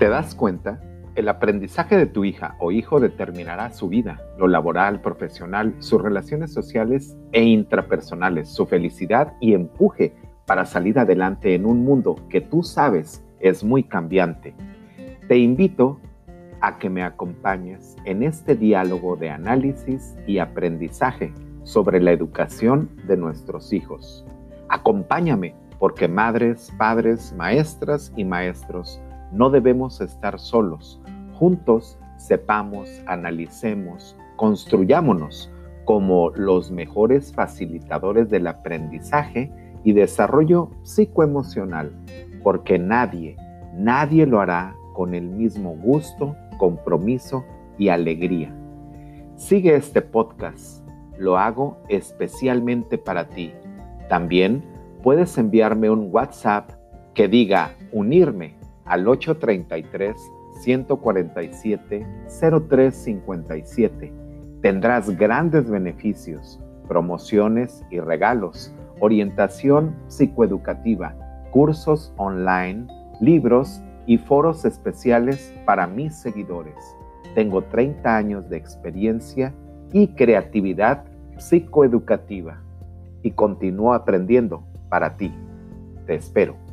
¿Te das cuenta? El aprendizaje de tu hija o hijo determinará su vida, lo laboral, profesional, sus relaciones sociales e intrapersonales, su felicidad y empuje para salir adelante en un mundo que tú sabes es muy cambiante. Te invito a que me acompañes en este diálogo de análisis y aprendizaje sobre la educación de nuestros hijos. Acompáñame porque madres, padres, maestras y maestros no debemos estar solos. Juntos sepamos, analicemos, construyámonos como los mejores facilitadores del aprendizaje y desarrollo psicoemocional, porque nadie, nadie lo hará con el mismo gusto, compromiso y alegría. Sigue este podcast, lo hago especialmente para ti. También puedes enviarme un WhatsApp que diga unirme al 833-147-0357. Tendrás grandes beneficios, promociones y regalos, orientación psicoeducativa, cursos online, libros y foros especiales para mis seguidores. Tengo 30 años de experiencia y creatividad psicoeducativa y continúo aprendiendo para ti. Te espero.